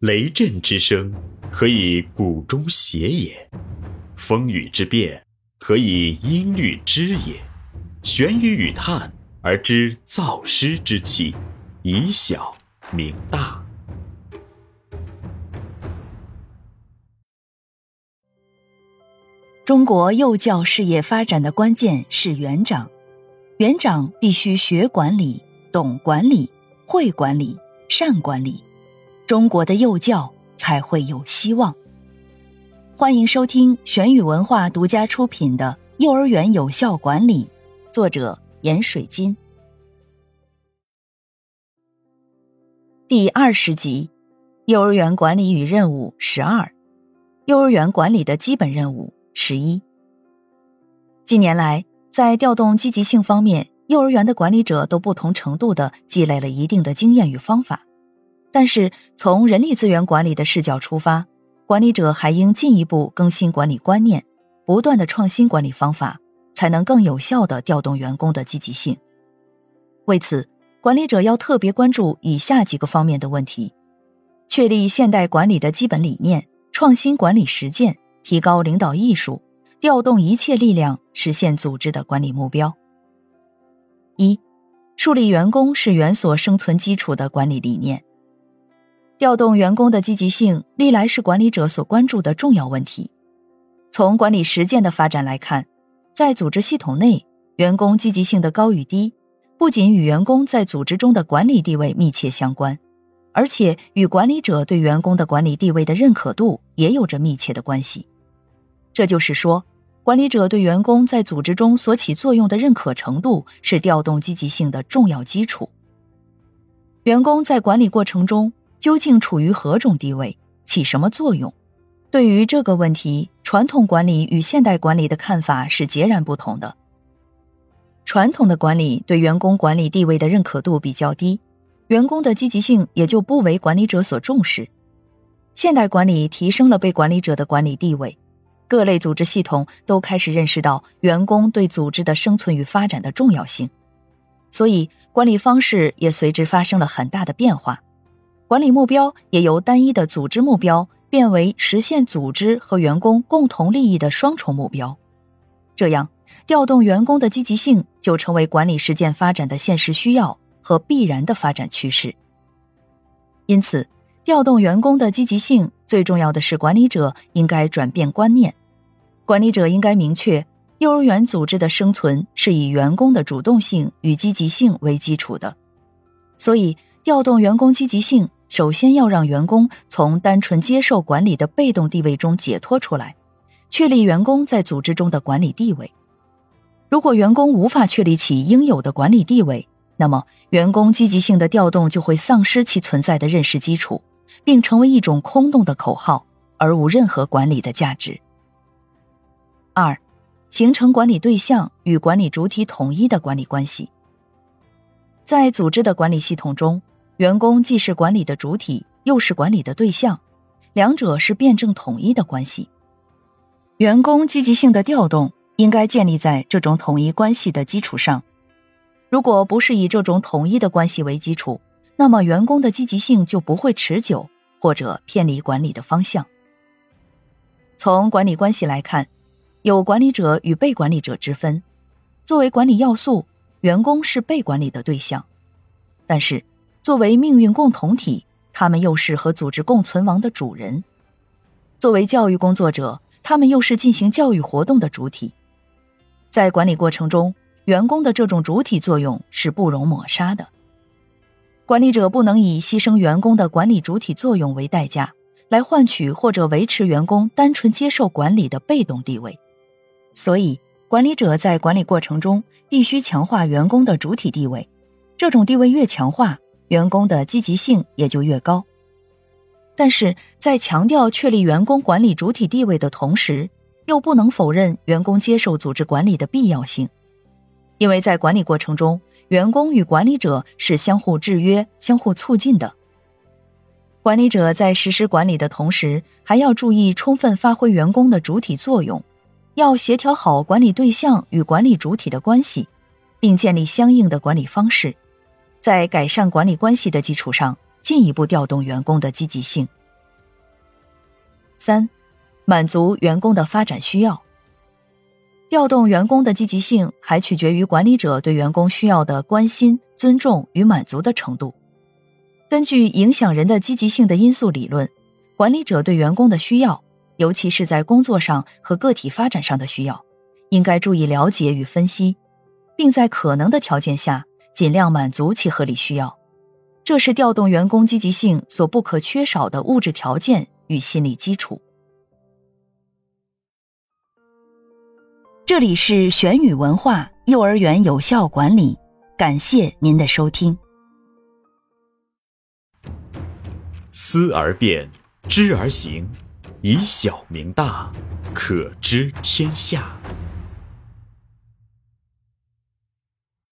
雷震之声，可以鼓中谐也；风雨之变，可以音律之也。玄于与叹而知造湿之气，以小明大。中国幼教事业发展的关键是园长，园长必须学管理、懂管理、会管理、善管理。中国的幼教才会有希望。欢迎收听玄宇文化独家出品的《幼儿园有效管理》，作者闫水金。第二十集：幼儿园管理与任务十二，幼儿园管理的基本任务十一。近年来，在调动积极性方面，幼儿园的管理者都不同程度的积累了一定的经验与方法。但是，从人力资源管理的视角出发，管理者还应进一步更新管理观念，不断的创新管理方法，才能更有效的调动员工的积极性。为此，管理者要特别关注以下几个方面的问题：确立现代管理的基本理念，创新管理实践，提高领导艺术，调动一切力量，实现组织的管理目标。一、树立员工是园所生存基础的管理理念。调动员工的积极性，历来是管理者所关注的重要问题。从管理实践的发展来看，在组织系统内，员工积极性的高与低，不仅与员工在组织中的管理地位密切相关，而且与管理者对员工的管理地位的认可度也有着密切的关系。这就是说，管理者对员工在组织中所起作用的认可程度，是调动积极性的重要基础。员工在管理过程中，究竟处于何种地位，起什么作用？对于这个问题，传统管理与现代管理的看法是截然不同的。传统的管理对员工管理地位的认可度比较低，员工的积极性也就不为管理者所重视。现代管理提升了被管理者的管理地位，各类组织系统都开始认识到员工对组织的生存与发展的重要性，所以管理方式也随之发生了很大的变化。管理目标也由单一的组织目标变为实现组织和员工共同利益的双重目标，这样调动员工的积极性就成为管理实践发展的现实需要和必然的发展趋势。因此，调动员工的积极性最重要的是管理者应该转变观念，管理者应该明确，幼儿园组织的生存是以员工的主动性与积极性为基础的，所以调动员工积极性。首先要让员工从单纯接受管理的被动地位中解脱出来，确立员工在组织中的管理地位。如果员工无法确立起应有的管理地位，那么员工积极性的调动就会丧失其存在的认识基础，并成为一种空洞的口号，而无任何管理的价值。二，形成管理对象与管理主体统一的管理关系，在组织的管理系统中。员工既是管理的主体，又是管理的对象，两者是辩证统一的关系。员工积极性的调动应该建立在这种统一关系的基础上。如果不是以这种统一的关系为基础，那么员工的积极性就不会持久，或者偏离管理的方向。从管理关系来看，有管理者与被管理者之分。作为管理要素，员工是被管理的对象，但是。作为命运共同体，他们又是和组织共存亡的主人；作为教育工作者，他们又是进行教育活动的主体。在管理过程中，员工的这种主体作用是不容抹杀的。管理者不能以牺牲员工的管理主体作用为代价，来换取或者维持员工单纯接受管理的被动地位。所以，管理者在管理过程中必须强化员工的主体地位。这种地位越强化，员工的积极性也就越高，但是在强调确立员工管理主体地位的同时，又不能否认员工接受组织管理的必要性，因为在管理过程中，员工与管理者是相互制约、相互促进的。管理者在实施管理的同时，还要注意充分发挥员工的主体作用，要协调好管理对象与管理主体的关系，并建立相应的管理方式。在改善管理关系的基础上，进一步调动员工的积极性，三、满足员工的发展需要。调动员工的积极性，还取决于管理者对员工需要的关心、尊重与满足的程度。根据影响人的积极性的因素理论，管理者对员工的需要，尤其是在工作上和个体发展上的需要，应该注意了解与分析，并在可能的条件下尽量满足其合理需要。这是调动员工积极性所不可缺少的物质条件与心理基础。这里是玄宇文化幼儿园有效管理，感谢您的收听。思而变，知而行，以小明大，可知天下。